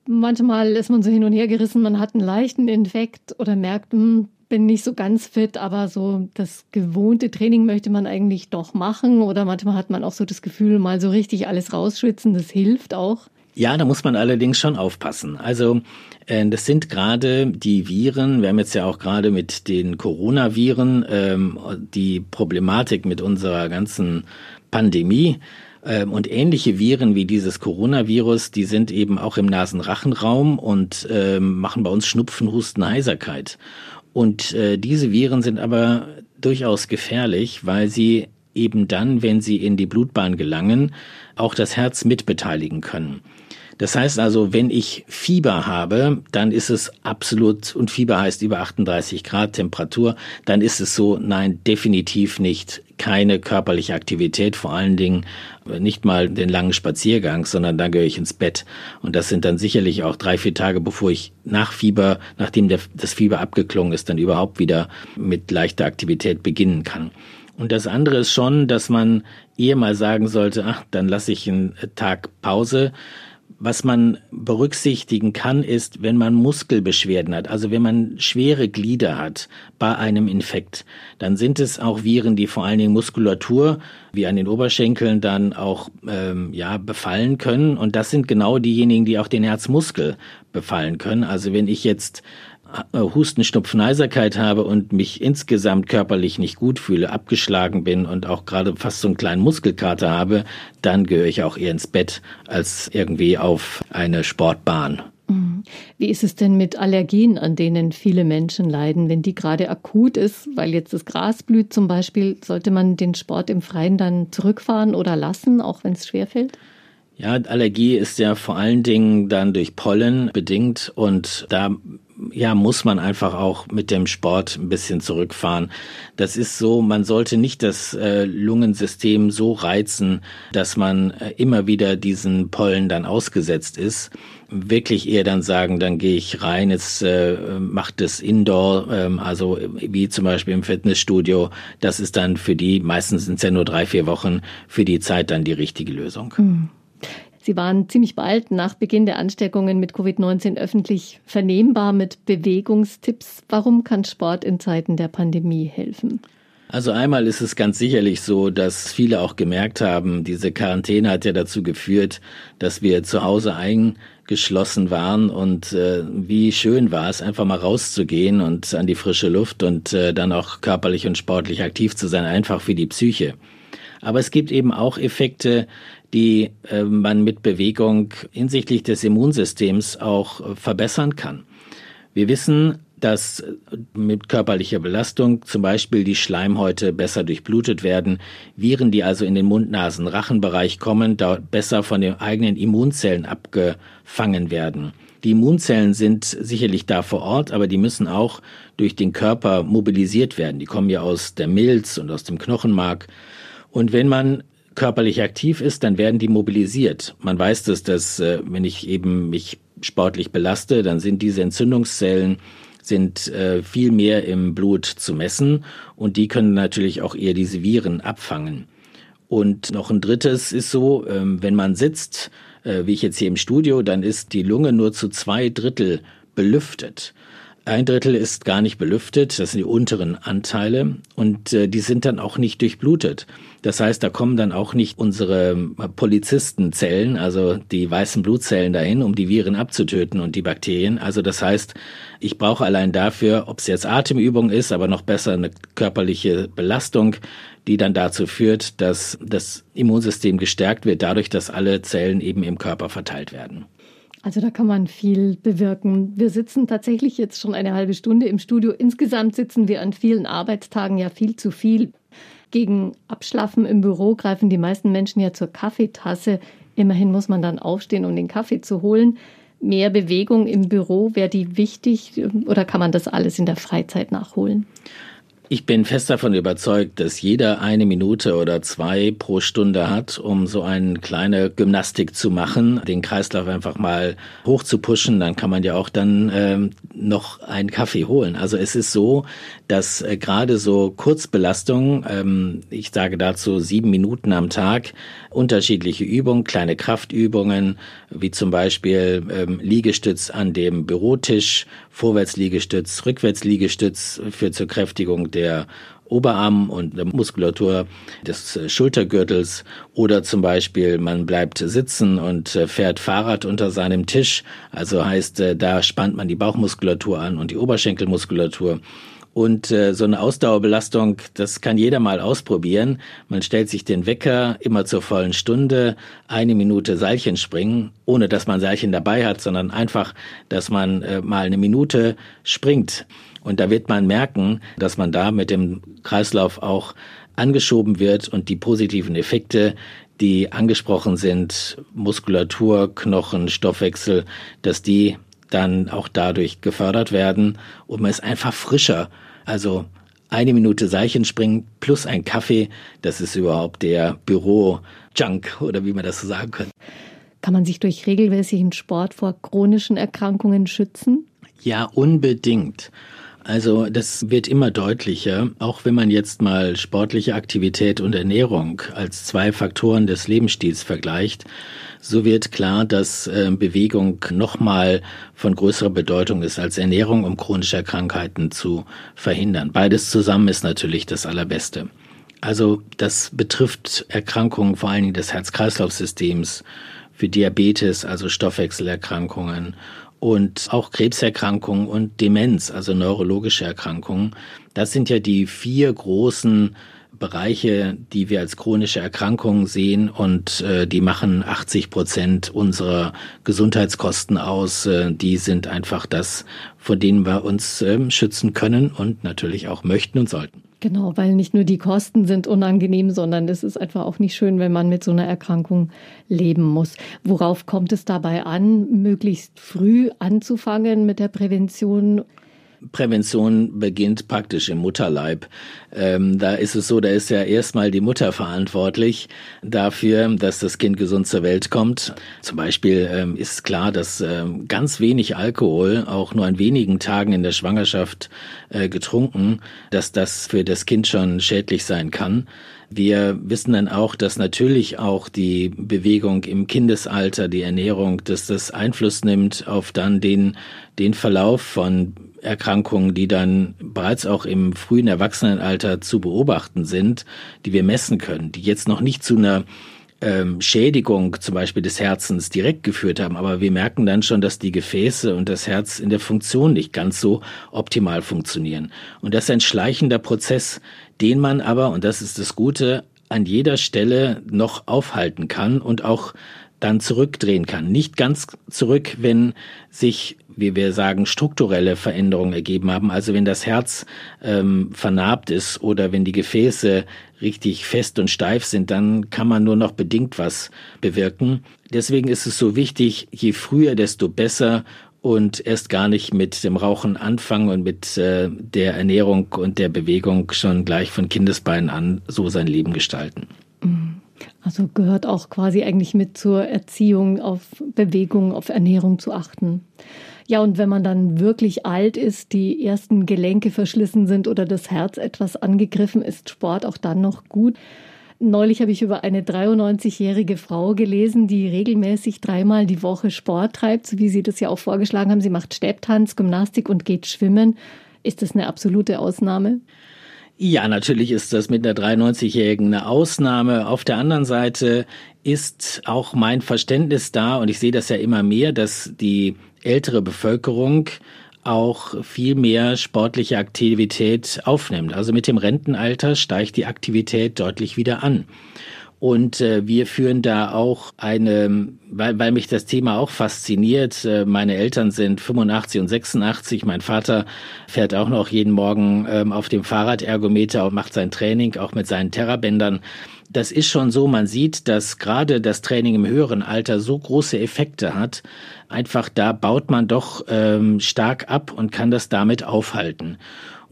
Manchmal ist man so hin und her gerissen, man hat einen leichten Infekt oder merkt, hm, bin nicht so ganz fit, aber so das gewohnte Training möchte man eigentlich doch machen. Oder manchmal hat man auch so das Gefühl, mal so richtig alles rausschwitzen, das hilft auch. Ja, da muss man allerdings schon aufpassen. Also äh, das sind gerade die Viren, wir haben jetzt ja auch gerade mit den Coronaviren ähm, die Problematik mit unserer ganzen Pandemie. Ähm, und ähnliche Viren wie dieses Coronavirus, die sind eben auch im Nasenrachenraum und ähm, machen bei uns Schnupfen, Husten, Heiserkeit. Und äh, diese Viren sind aber durchaus gefährlich, weil sie eben dann, wenn sie in die Blutbahn gelangen, auch das Herz mitbeteiligen können. Das heißt also, wenn ich Fieber habe, dann ist es absolut, und Fieber heißt über 38 Grad Temperatur, dann ist es so, nein, definitiv nicht keine körperliche Aktivität, vor allen Dingen nicht mal den langen Spaziergang, sondern dann gehöre ich ins Bett. Und das sind dann sicherlich auch drei, vier Tage, bevor ich nach Fieber, nachdem der, das Fieber abgeklungen ist, dann überhaupt wieder mit leichter Aktivität beginnen kann. Und das andere ist schon, dass man eher mal sagen sollte, ach, dann lasse ich einen Tag Pause Was man berücksichtigen kann, ist, wenn man Muskelbeschwerden hat, also wenn man schwere Glieder hat bei einem Infekt, dann sind es auch Viren, die vor allen Dingen Muskulatur wie an den Oberschenkeln dann auch ähm, ja befallen können. Und das sind genau diejenigen, die auch den Herzmuskel befallen können. Also wenn ich jetzt Husten, Schnupfen, Heiserkeit habe und mich insgesamt körperlich nicht gut fühle, abgeschlagen bin und auch gerade fast so einen kleinen Muskelkater habe, dann gehöre ich auch eher ins Bett als irgendwie auf eine Sportbahn. Mhm. Wie ist es denn mit Allergien, an denen viele Menschen leiden? Wenn die gerade akut ist, weil jetzt das Gras blüht zum Beispiel, sollte man den Sport im Freien dann zurückfahren oder lassen, auch wenn es schwerfällt? Ja, Allergie ist ja vor allen Dingen dann durch Pollen bedingt und da ja, muss man einfach auch mit dem Sport ein bisschen zurückfahren. Das ist so, man sollte nicht das äh, Lungensystem so reizen, dass man äh, immer wieder diesen Pollen dann ausgesetzt ist. Wirklich eher dann sagen, dann gehe ich rein, jetzt äh, macht es Indoor, ähm, also wie zum Beispiel im Fitnessstudio. Das ist dann für die, meistens sind es ja nur drei, vier Wochen, für die Zeit dann die richtige Lösung. Mhm. Sie waren ziemlich bald nach Beginn der Ansteckungen mit Covid-19 öffentlich vernehmbar mit Bewegungstipps. Warum kann Sport in Zeiten der Pandemie helfen? Also einmal ist es ganz sicherlich so, dass viele auch gemerkt haben, diese Quarantäne hat ja dazu geführt, dass wir zu Hause eingeschlossen waren und äh, wie schön war es, einfach mal rauszugehen und an die frische Luft und äh, dann auch körperlich und sportlich aktiv zu sein, einfach für die Psyche. Aber es gibt eben auch Effekte, die äh, man mit Bewegung hinsichtlich des Immunsystems auch äh, verbessern kann. Wir wissen, dass äh, mit körperlicher Belastung zum Beispiel die Schleimhäute besser durchblutet werden, Viren, die also in den Mund-Nasen-Rachenbereich kommen, dort besser von den eigenen Immunzellen abgefangen werden. Die Immunzellen sind sicherlich da vor Ort, aber die müssen auch durch den Körper mobilisiert werden. Die kommen ja aus der Milz und aus dem Knochenmark. Und wenn man körperlich aktiv ist, dann werden die mobilisiert. Man weiß das, dass äh, wenn ich eben mich sportlich belaste, dann sind diese Entzündungszellen sind äh, viel mehr im Blut zu messen und die können natürlich auch eher diese Viren abfangen. Und noch ein drittes ist so, ähm, wenn man sitzt, äh, wie ich jetzt hier im Studio, dann ist die Lunge nur zu zwei Drittel belüftet. Ein Drittel ist gar nicht belüftet, das sind die unteren Anteile und äh, die sind dann auch nicht durchblutet. Das heißt, da kommen dann auch nicht unsere äh, Polizistenzellen, also die weißen Blutzellen dahin, um die Viren abzutöten und die Bakterien. Also das heißt, ich brauche allein dafür, ob es jetzt Atemübung ist, aber noch besser eine körperliche Belastung, die dann dazu führt, dass das Immunsystem gestärkt wird, dadurch, dass alle Zellen eben im Körper verteilt werden. Also da kann man viel bewirken. Wir sitzen tatsächlich jetzt schon eine halbe Stunde im Studio. Insgesamt sitzen wir an vielen Arbeitstagen ja viel zu viel. Gegen Abschlaffen im Büro greifen die meisten Menschen ja zur Kaffeetasse. Immerhin muss man dann aufstehen, um den Kaffee zu holen. Mehr Bewegung im Büro, wäre die wichtig oder kann man das alles in der Freizeit nachholen? Ich bin fest davon überzeugt, dass jeder eine Minute oder zwei pro Stunde hat, um so eine kleine Gymnastik zu machen, den Kreislauf einfach mal hoch zu pushen. Dann kann man ja auch dann ähm, noch einen Kaffee holen. Also es ist so, dass äh, gerade so Kurzbelastungen, ähm, ich sage dazu sieben Minuten am Tag, unterschiedliche Übungen, kleine Kraftübungen, wie zum Beispiel ähm, Liegestütz an dem Bürotisch, Vorwärtsliegestütz, Rückwärtsliegestütz für zur Kräftigung der Oberarm und der Muskulatur des äh, Schultergürtels oder zum Beispiel man bleibt sitzen und äh, fährt Fahrrad unter seinem Tisch. Also heißt, äh, da spannt man die Bauchmuskulatur an und die Oberschenkelmuskulatur. Und äh, so eine Ausdauerbelastung, das kann jeder mal ausprobieren. Man stellt sich den Wecker immer zur vollen Stunde, eine Minute Seilchen springen, ohne dass man Seilchen dabei hat, sondern einfach, dass man äh, mal eine Minute springt. Und da wird man merken, dass man da mit dem Kreislauf auch angeschoben wird und die positiven Effekte, die angesprochen sind, Muskulatur, Knochen, Stoffwechsel, dass die dann auch dadurch gefördert werden und man ist einfach frischer. Also eine Minute Seilchenspringen plus ein Kaffee, das ist überhaupt der Büro-Junk oder wie man das so sagen könnte. Kann man sich durch regelmäßigen Sport vor chronischen Erkrankungen schützen? Ja, unbedingt. Also das wird immer deutlicher, auch wenn man jetzt mal sportliche Aktivität und Ernährung als zwei Faktoren des Lebensstils vergleicht, so wird klar, dass äh, Bewegung nochmal von größerer Bedeutung ist als Ernährung, um chronische Krankheiten zu verhindern. Beides zusammen ist natürlich das Allerbeste. Also das betrifft Erkrankungen vor allen Dingen des Herz-Kreislauf-Systems, für Diabetes, also Stoffwechselerkrankungen und auch Krebserkrankungen und Demenz, also neurologische Erkrankungen. Das sind ja die vier großen Bereiche, die wir als chronische Erkrankungen sehen und äh, die machen 80 Prozent unserer Gesundheitskosten aus. Äh, die sind einfach das, vor denen wir uns äh, schützen können und natürlich auch möchten und sollten. Genau, weil nicht nur die Kosten sind unangenehm, sondern es ist einfach auch nicht schön, wenn man mit so einer Erkrankung leben muss. Worauf kommt es dabei an, möglichst früh anzufangen mit der Prävention? Prävention beginnt praktisch im Mutterleib. Ähm, da ist es so, da ist ja erstmal die Mutter verantwortlich dafür, dass das Kind gesund zur Welt kommt. Zum Beispiel ähm, ist klar, dass ähm, ganz wenig Alkohol, auch nur an wenigen Tagen in der Schwangerschaft äh, getrunken, dass das für das Kind schon schädlich sein kann. Wir wissen dann auch, dass natürlich auch die Bewegung im Kindesalter, die Ernährung, dass das Einfluss nimmt auf dann den, den Verlauf von Erkrankungen, die dann bereits auch im frühen Erwachsenenalter zu beobachten sind, die wir messen können, die jetzt noch nicht zu einer ähm, Schädigung zum Beispiel des Herzens direkt geführt haben, aber wir merken dann schon, dass die Gefäße und das Herz in der Funktion nicht ganz so optimal funktionieren. Und das ist ein schleichender Prozess, den man aber, und das ist das Gute, an jeder Stelle noch aufhalten kann und auch dann zurückdrehen kann. Nicht ganz zurück, wenn sich, wie wir sagen, strukturelle Veränderungen ergeben haben. Also wenn das Herz ähm, vernarbt ist oder wenn die Gefäße richtig fest und steif sind, dann kann man nur noch bedingt was bewirken. Deswegen ist es so wichtig, je früher, desto besser und erst gar nicht mit dem Rauchen anfangen und mit äh, der Ernährung und der Bewegung schon gleich von Kindesbeinen an so sein Leben gestalten. Mhm. Also gehört auch quasi eigentlich mit zur Erziehung auf Bewegung, auf Ernährung zu achten. Ja, und wenn man dann wirklich alt ist, die ersten Gelenke verschlissen sind oder das Herz etwas angegriffen, ist Sport auch dann noch gut. Neulich habe ich über eine 93-jährige Frau gelesen, die regelmäßig dreimal die Woche Sport treibt, so wie Sie das ja auch vorgeschlagen haben. Sie macht Stepptanz, Gymnastik und geht schwimmen. Ist das eine absolute Ausnahme? Ja, natürlich ist das mit einer 93-Jährigen eine Ausnahme. Auf der anderen Seite ist auch mein Verständnis da, und ich sehe das ja immer mehr, dass die ältere Bevölkerung auch viel mehr sportliche Aktivität aufnimmt. Also mit dem Rentenalter steigt die Aktivität deutlich wieder an. Und äh, wir führen da auch eine, weil, weil mich das Thema auch fasziniert. Äh, meine Eltern sind 85 und 86. Mein Vater fährt auch noch jeden Morgen ähm, auf dem Fahrradergometer und macht sein Training auch mit seinen Terrabändern. Das ist schon so, man sieht, dass gerade das Training im höheren Alter so große Effekte hat. Einfach da baut man doch ähm, stark ab und kann das damit aufhalten.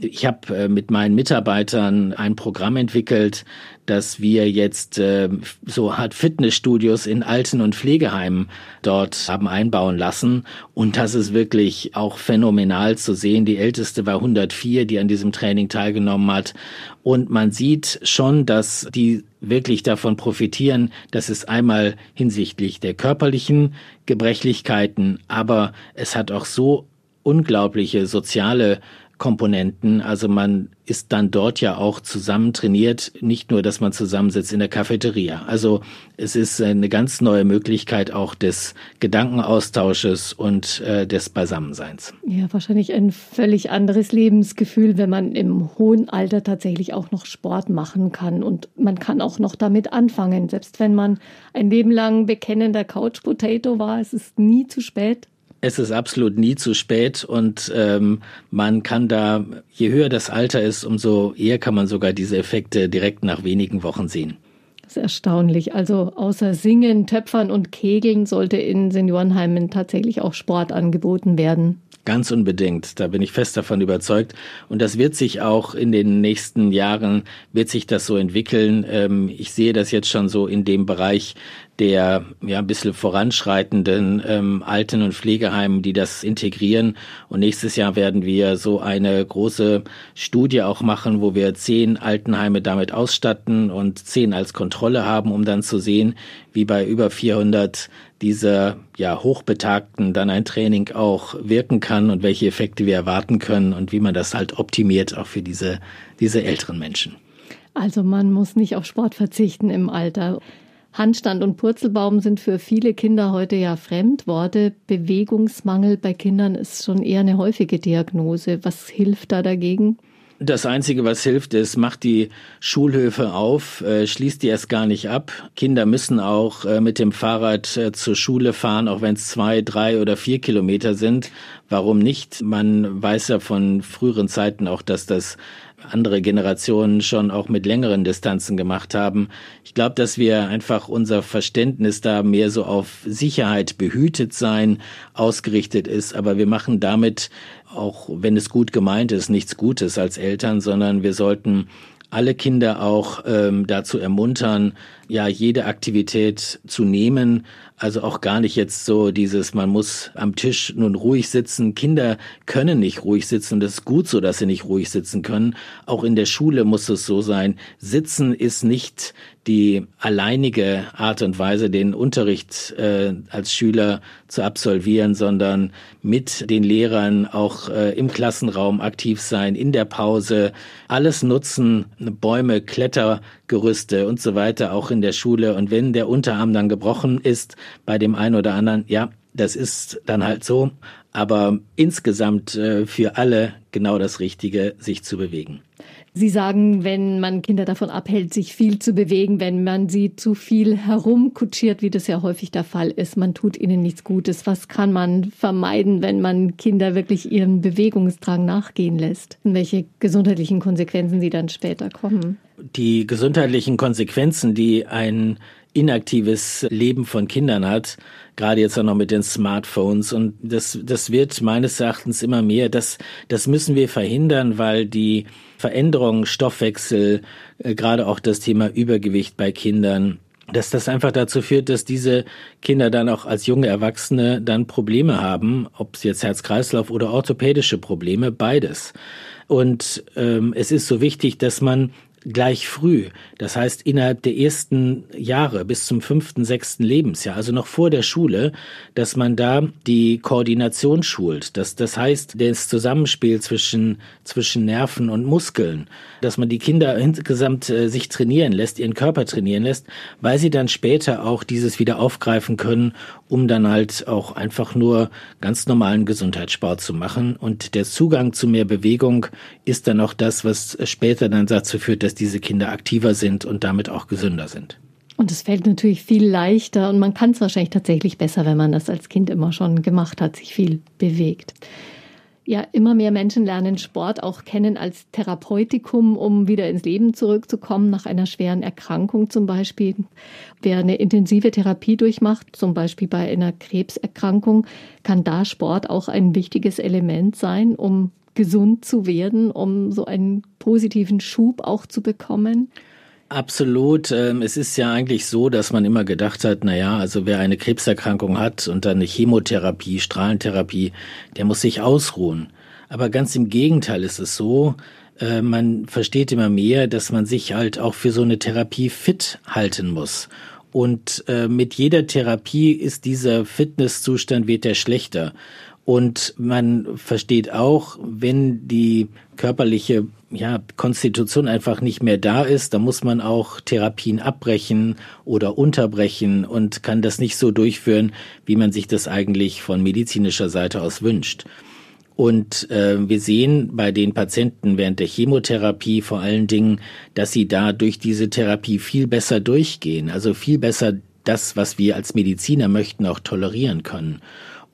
Ich habe äh, mit meinen Mitarbeitern ein Programm entwickelt, dass wir jetzt äh, so Art Fitnessstudios in Alten- und Pflegeheimen dort haben einbauen lassen. Und das ist wirklich auch phänomenal zu sehen. Die älteste war 104, die an diesem Training teilgenommen hat. Und man sieht schon, dass die wirklich davon profitieren, dass es einmal hinsichtlich der körperlichen Gebrechlichkeiten, aber es hat auch so unglaubliche soziale Komponenten. Also man ist dann dort ja auch zusammen trainiert, nicht nur, dass man zusammensitzt in der Cafeteria. Also es ist eine ganz neue Möglichkeit auch des Gedankenaustausches und äh, des Beisammenseins. Ja, wahrscheinlich ein völlig anderes Lebensgefühl, wenn man im hohen Alter tatsächlich auch noch Sport machen kann und man kann auch noch damit anfangen, selbst wenn man ein Leben lang bekennender Couch Potato war, es ist nie zu spät es ist absolut nie zu spät und ähm, man kann da, je höher das Alter ist, umso eher kann man sogar diese Effekte direkt nach wenigen Wochen sehen. Das ist erstaunlich. Also außer Singen, Töpfern und Kegeln sollte in Seniorenheimen tatsächlich auch Sport angeboten werden. Ganz unbedingt. Da bin ich fest davon überzeugt. Und das wird sich auch in den nächsten Jahren, wird sich das so entwickeln. Ähm, ich sehe das jetzt schon so in dem Bereich der ja ein bisschen voranschreitenden ähm, Alten- und Pflegeheimen, die das integrieren. Und nächstes Jahr werden wir so eine große Studie auch machen, wo wir zehn Altenheime damit ausstatten und zehn als Kontrolle haben, um dann zu sehen, wie bei über 400 dieser ja hochbetagten dann ein Training auch wirken kann und welche Effekte wir erwarten können und wie man das halt optimiert auch für diese diese älteren Menschen. Also man muss nicht auf Sport verzichten im Alter. Handstand und Purzelbaum sind für viele Kinder heute ja Fremdworte. Bewegungsmangel bei Kindern ist schon eher eine häufige Diagnose. Was hilft da dagegen? Das Einzige, was hilft, ist, macht die Schulhöfe auf, äh, schließt die erst gar nicht ab. Kinder müssen auch äh, mit dem Fahrrad äh, zur Schule fahren, auch wenn es zwei, drei oder vier Kilometer sind. Warum nicht? Man weiß ja von früheren Zeiten auch, dass das andere Generationen schon auch mit längeren Distanzen gemacht haben. Ich glaube, dass wir einfach unser Verständnis da mehr so auf Sicherheit, behütet sein ausgerichtet ist. Aber wir machen damit, auch wenn es gut gemeint ist, nichts Gutes als Eltern, sondern wir sollten alle Kinder auch ähm, dazu ermuntern, ja, jede Aktivität zu nehmen. Also auch gar nicht jetzt so dieses, man muss am Tisch nun ruhig sitzen. Kinder können nicht ruhig sitzen es ist gut so, dass sie nicht ruhig sitzen können. Auch in der Schule muss es so sein. Sitzen ist nicht die alleinige Art und Weise, den Unterricht äh, als Schüler zu absolvieren, sondern mit den Lehrern auch äh, im Klassenraum aktiv sein, in der Pause, alles nutzen, Bäume, Klettergerüste und so weiter, auch in der Schule. Und wenn der Unterarm dann gebrochen ist bei dem einen oder anderen, ja, das ist dann halt so. Aber insgesamt äh, für alle genau das Richtige, sich zu bewegen. Sie sagen, wenn man Kinder davon abhält, sich viel zu bewegen, wenn man sie zu viel herumkutschiert, wie das ja häufig der Fall ist, man tut ihnen nichts Gutes. Was kann man vermeiden, wenn man Kinder wirklich ihren Bewegungsdrang nachgehen lässt? Und welche gesundheitlichen Konsequenzen sie dann später kommen? Die gesundheitlichen Konsequenzen, die ein inaktives Leben von Kindern hat, gerade jetzt auch noch mit den Smartphones. Und das, das wird meines Erachtens immer mehr. Das, das müssen wir verhindern, weil die Veränderungen, Stoffwechsel, äh, gerade auch das Thema Übergewicht bei Kindern, dass das einfach dazu führt, dass diese Kinder dann auch als junge Erwachsene dann Probleme haben, ob es jetzt Herz-Kreislauf oder orthopädische Probleme, beides. Und ähm, es ist so wichtig, dass man gleich früh. Das heißt, innerhalb der ersten Jahre bis zum fünften, sechsten Lebensjahr, also noch vor der Schule, dass man da die Koordination schult. Das, das heißt, das Zusammenspiel zwischen, zwischen Nerven und Muskeln, dass man die Kinder insgesamt äh, sich trainieren lässt, ihren Körper trainieren lässt, weil sie dann später auch dieses wieder aufgreifen können, um dann halt auch einfach nur ganz normalen Gesundheitssport zu machen. Und der Zugang zu mehr Bewegung ist dann auch das, was später dann dazu führt, dass diese Kinder aktiver sind und damit auch gesünder sind. Und es fällt natürlich viel leichter und man kann es wahrscheinlich tatsächlich besser, wenn man das als Kind immer schon gemacht hat, sich viel bewegt. Ja, immer mehr Menschen lernen Sport auch kennen als Therapeutikum, um wieder ins Leben zurückzukommen, nach einer schweren Erkrankung zum Beispiel. Wer eine intensive Therapie durchmacht, zum Beispiel bei einer Krebserkrankung, kann da Sport auch ein wichtiges Element sein, um gesund zu werden, um so einen positiven Schub auch zu bekommen? Absolut. Ähm, es ist ja eigentlich so, dass man immer gedacht hat, na ja, also wer eine Krebserkrankung hat und dann eine Chemotherapie, Strahlentherapie, der muss sich ausruhen. Aber ganz im Gegenteil ist es so, äh, man versteht immer mehr, dass man sich halt auch für so eine Therapie fit halten muss. Und äh, mit jeder Therapie ist dieser Fitnesszustand wird der schlechter. Und man versteht auch, wenn die körperliche ja, Konstitution einfach nicht mehr da ist, dann muss man auch Therapien abbrechen oder unterbrechen und kann das nicht so durchführen, wie man sich das eigentlich von medizinischer Seite aus wünscht. Und äh, wir sehen bei den Patienten während der Chemotherapie vor allen Dingen, dass sie da durch diese Therapie viel besser durchgehen, also viel besser das, was wir als Mediziner möchten, auch tolerieren können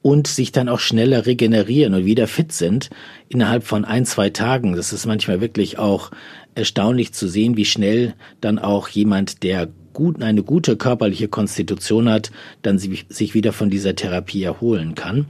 und sich dann auch schneller regenerieren und wieder fit sind innerhalb von ein, zwei Tagen. Das ist manchmal wirklich auch erstaunlich zu sehen, wie schnell dann auch jemand, der gut, eine gute körperliche Konstitution hat, dann sich wieder von dieser Therapie erholen kann.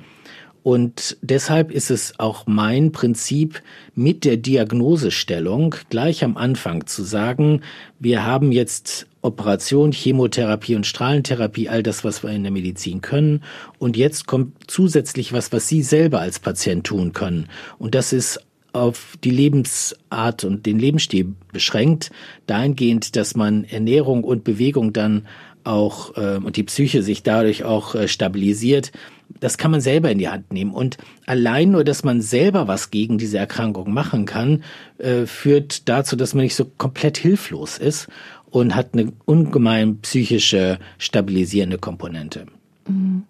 Und deshalb ist es auch mein Prinzip mit der Diagnosestellung gleich am Anfang zu sagen, wir haben jetzt Operation, Chemotherapie und Strahlentherapie, all das, was wir in der Medizin können. Und jetzt kommt zusätzlich was, was Sie selber als Patient tun können. Und das ist auf die Lebensart und den Lebensstil beschränkt, dahingehend, dass man Ernährung und Bewegung dann auch äh, und die Psyche sich dadurch auch äh, stabilisiert, das kann man selber in die Hand nehmen. Und allein nur, dass man selber was gegen diese Erkrankung machen kann, äh, führt dazu, dass man nicht so komplett hilflos ist und hat eine ungemein psychische stabilisierende Komponente. Mhm.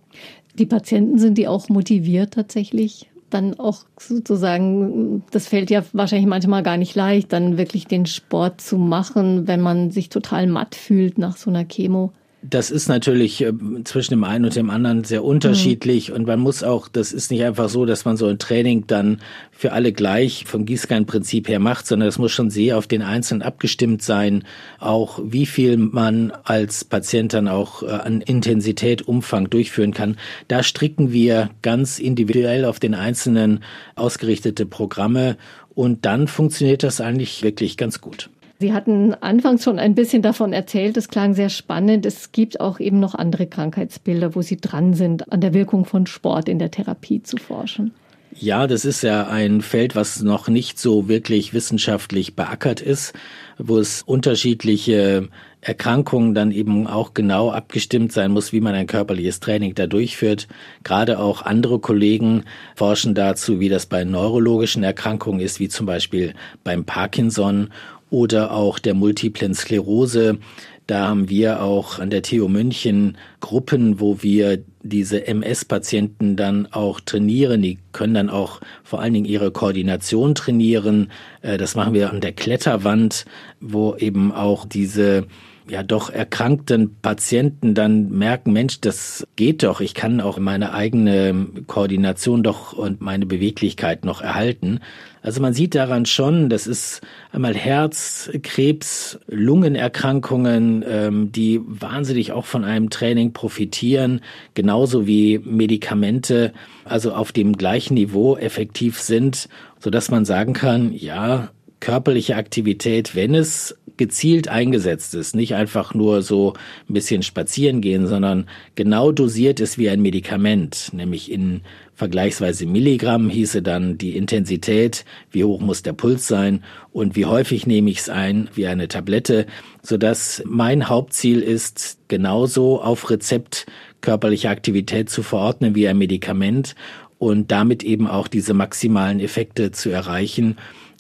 Die Patienten sind die auch motiviert tatsächlich? Dann auch sozusagen, das fällt ja wahrscheinlich manchmal gar nicht leicht, dann wirklich den Sport zu machen, wenn man sich total matt fühlt nach so einer Chemo. Das ist natürlich äh, zwischen dem einen und dem anderen sehr unterschiedlich mhm. und man muss auch, das ist nicht einfach so, dass man so ein Training dann für alle gleich vom Gießkannenprinzip her macht, sondern es muss schon sehr auf den Einzelnen abgestimmt sein, auch wie viel man als Patient dann auch äh, an Intensität, Umfang durchführen kann. Da stricken wir ganz individuell auf den Einzelnen ausgerichtete Programme und dann funktioniert das eigentlich wirklich ganz gut. Sie hatten anfangs schon ein bisschen davon erzählt, es klang sehr spannend. Es gibt auch eben noch andere Krankheitsbilder, wo Sie dran sind, an der Wirkung von Sport in der Therapie zu forschen. Ja, das ist ja ein Feld, was noch nicht so wirklich wissenschaftlich beackert ist, wo es unterschiedliche Erkrankungen dann eben auch genau abgestimmt sein muss, wie man ein körperliches Training da durchführt. Gerade auch andere Kollegen forschen dazu, wie das bei neurologischen Erkrankungen ist, wie zum Beispiel beim Parkinson oder auch der multiplen Sklerose. Da haben wir auch an der TU München Gruppen, wo wir diese MS-Patienten dann auch trainieren. Die können dann auch vor allen Dingen ihre Koordination trainieren. Äh, das machen wir an der Kletterwand, wo eben auch diese ja doch erkrankten Patienten dann merken, Mensch, das geht doch, ich kann auch meine eigene Koordination doch und meine Beweglichkeit noch erhalten. Also man sieht daran schon, das ist einmal Herz, Krebs, Lungenerkrankungen, ähm, die wahnsinnig auch von einem Training profitieren, genauso wie Medikamente, also auf dem gleichen Niveau effektiv sind, so dass man sagen kann, ja, körperliche Aktivität, wenn es gezielt eingesetzt ist, nicht einfach nur so ein bisschen spazieren gehen, sondern genau dosiert ist wie ein Medikament, nämlich in vergleichsweise Milligramm hieße dann die Intensität, wie hoch muss der Puls sein und wie häufig nehme ich es ein, wie eine Tablette, so dass mein Hauptziel ist, genauso auf Rezept körperliche Aktivität zu verordnen wie ein Medikament und damit eben auch diese maximalen Effekte zu erreichen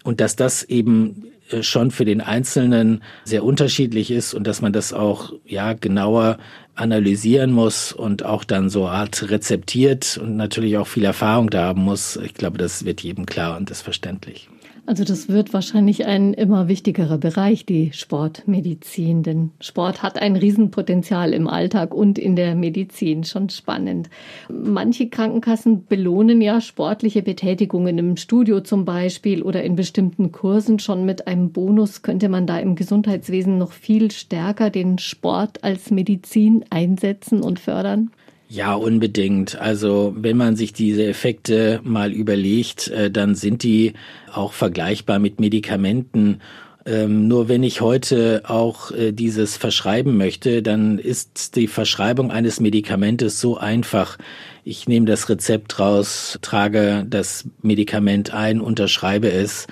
und dass das eben äh, schon für den Einzelnen sehr unterschiedlich ist und dass man das auch ja genauer analysieren muss und auch dann so Art rezeptiert und natürlich auch viel Erfahrung da haben muss. Ich glaube, das wird jedem klar und ist verständlich. Also das wird wahrscheinlich ein immer wichtigerer Bereich, die Sportmedizin. Denn Sport hat ein Riesenpotenzial im Alltag und in der Medizin. Schon spannend. Manche Krankenkassen belohnen ja sportliche Betätigungen im Studio zum Beispiel oder in bestimmten Kursen schon mit einem Bonus. Könnte man da im Gesundheitswesen noch viel stärker den Sport als Medizin einsetzen und fördern? Ja, unbedingt. Also wenn man sich diese Effekte mal überlegt, äh, dann sind die auch vergleichbar mit Medikamenten. Ähm, nur wenn ich heute auch äh, dieses verschreiben möchte, dann ist die Verschreibung eines Medikamentes so einfach. Ich nehme das Rezept raus, trage das Medikament ein, unterschreibe es.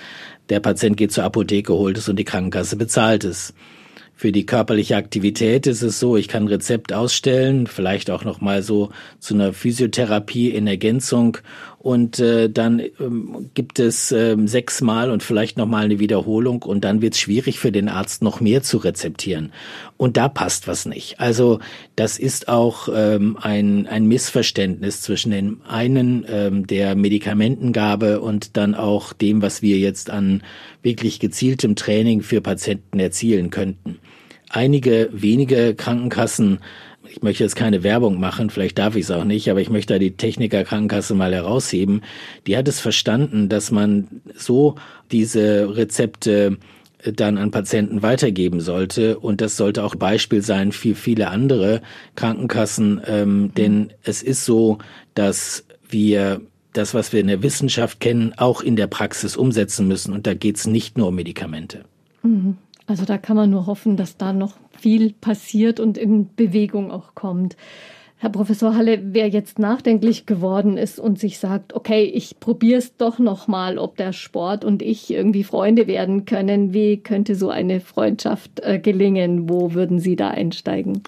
Der Patient geht zur Apotheke, holt es und die Krankenkasse bezahlt es. Für die körperliche Aktivität ist es so, ich kann ein Rezept ausstellen, vielleicht auch noch mal so zu einer Physiotherapie in Ergänzung und äh, dann ähm, gibt es ähm, sechsmal und vielleicht noch mal eine Wiederholung und dann wird es schwierig für den Arzt noch mehr zu rezeptieren und da passt was nicht. Also das ist auch ähm, ein ein Missverständnis zwischen dem einen ähm, der Medikamentengabe und dann auch dem, was wir jetzt an wirklich gezieltem Training für Patienten erzielen könnten. Einige wenige Krankenkassen ich möchte jetzt keine Werbung machen, vielleicht darf ich es auch nicht, aber ich möchte da die Techniker Krankenkasse mal herausheben. Die hat es verstanden, dass man so diese Rezepte dann an Patienten weitergeben sollte. Und das sollte auch Beispiel sein für viele andere Krankenkassen, ähm, denn es ist so, dass wir das, was wir in der Wissenschaft kennen, auch in der Praxis umsetzen müssen. Und da geht es nicht nur um Medikamente. Mhm. Also da kann man nur hoffen, dass da noch viel passiert und in Bewegung auch kommt. Herr Professor Halle, wer jetzt nachdenklich geworden ist und sich sagt, okay, ich probiere es doch noch mal, ob der Sport und ich irgendwie Freunde werden können, wie könnte so eine Freundschaft äh, gelingen? Wo würden Sie da einsteigen?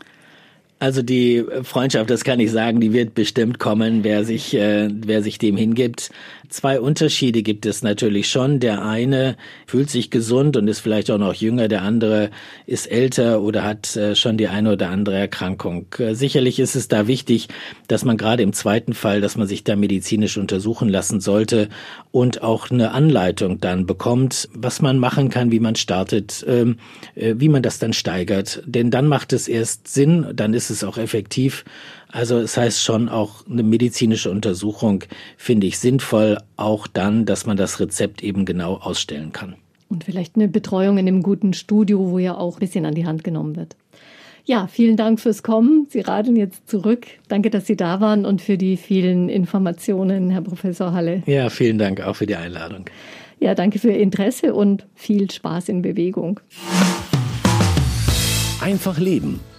Also die Freundschaft, das kann ich sagen, die wird bestimmt kommen, wer sich, äh, wer sich dem hingibt. Zwei Unterschiede gibt es natürlich schon. Der eine fühlt sich gesund und ist vielleicht auch noch jünger, der andere ist älter oder hat äh, schon die eine oder andere Erkrankung. Äh, sicherlich ist es da wichtig, dass man gerade im zweiten Fall, dass man sich da medizinisch untersuchen lassen sollte und auch eine Anleitung dann bekommt, was man machen kann, wie man startet, ähm, äh, wie man das dann steigert. Denn dann macht es erst Sinn, dann ist es auch effektiv also es heißt schon auch eine medizinische Untersuchung finde ich sinnvoll, auch dann, dass man das Rezept eben genau ausstellen kann. Und vielleicht eine Betreuung in einem guten Studio, wo ja auch ein bisschen an die Hand genommen wird. Ja, vielen Dank fürs Kommen. Sie radeln jetzt zurück. Danke, dass Sie da waren und für die vielen Informationen, Herr Professor Halle. Ja, vielen Dank auch für die Einladung. Ja, danke für Ihr Interesse und viel Spaß in Bewegung. Einfach leben